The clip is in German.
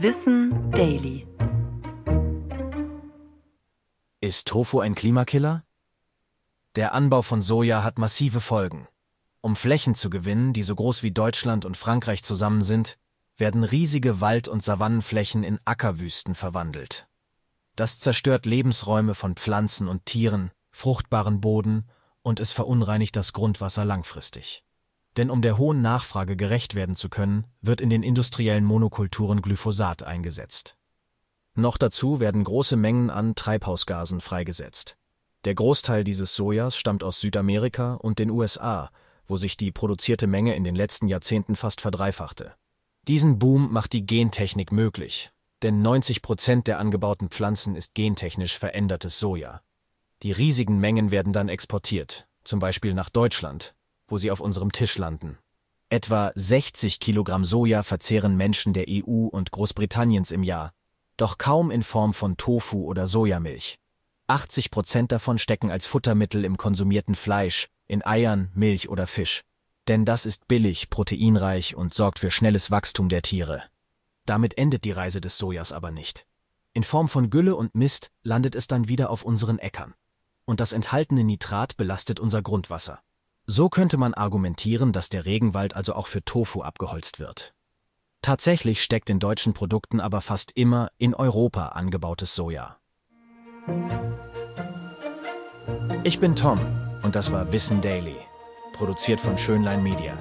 Wissen Daily. Ist Tofu ein Klimakiller? Der Anbau von Soja hat massive Folgen. Um Flächen zu gewinnen, die so groß wie Deutschland und Frankreich zusammen sind, werden riesige Wald- und Savannenflächen in Ackerwüsten verwandelt. Das zerstört Lebensräume von Pflanzen und Tieren, fruchtbaren Boden und es verunreinigt das Grundwasser langfristig. Denn um der hohen Nachfrage gerecht werden zu können, wird in den industriellen Monokulturen Glyphosat eingesetzt. Noch dazu werden große Mengen an Treibhausgasen freigesetzt. Der Großteil dieses Sojas stammt aus Südamerika und den USA, wo sich die produzierte Menge in den letzten Jahrzehnten fast verdreifachte. Diesen Boom macht die Gentechnik möglich, denn 90 Prozent der angebauten Pflanzen ist gentechnisch verändertes Soja. Die riesigen Mengen werden dann exportiert, zum Beispiel nach Deutschland, wo sie auf unserem Tisch landen. Etwa 60 Kilogramm Soja verzehren Menschen der EU und Großbritanniens im Jahr, doch kaum in Form von Tofu oder Sojamilch. 80 Prozent davon stecken als Futtermittel im konsumierten Fleisch, in Eiern, Milch oder Fisch. Denn das ist billig, proteinreich und sorgt für schnelles Wachstum der Tiere. Damit endet die Reise des Sojas aber nicht. In Form von Gülle und Mist landet es dann wieder auf unseren Äckern. Und das enthaltene Nitrat belastet unser Grundwasser. So könnte man argumentieren, dass der Regenwald also auch für Tofu abgeholzt wird. Tatsächlich steckt in deutschen Produkten aber fast immer in Europa angebautes Soja. Ich bin Tom und das war Wissen Daily, produziert von Schönlein Media.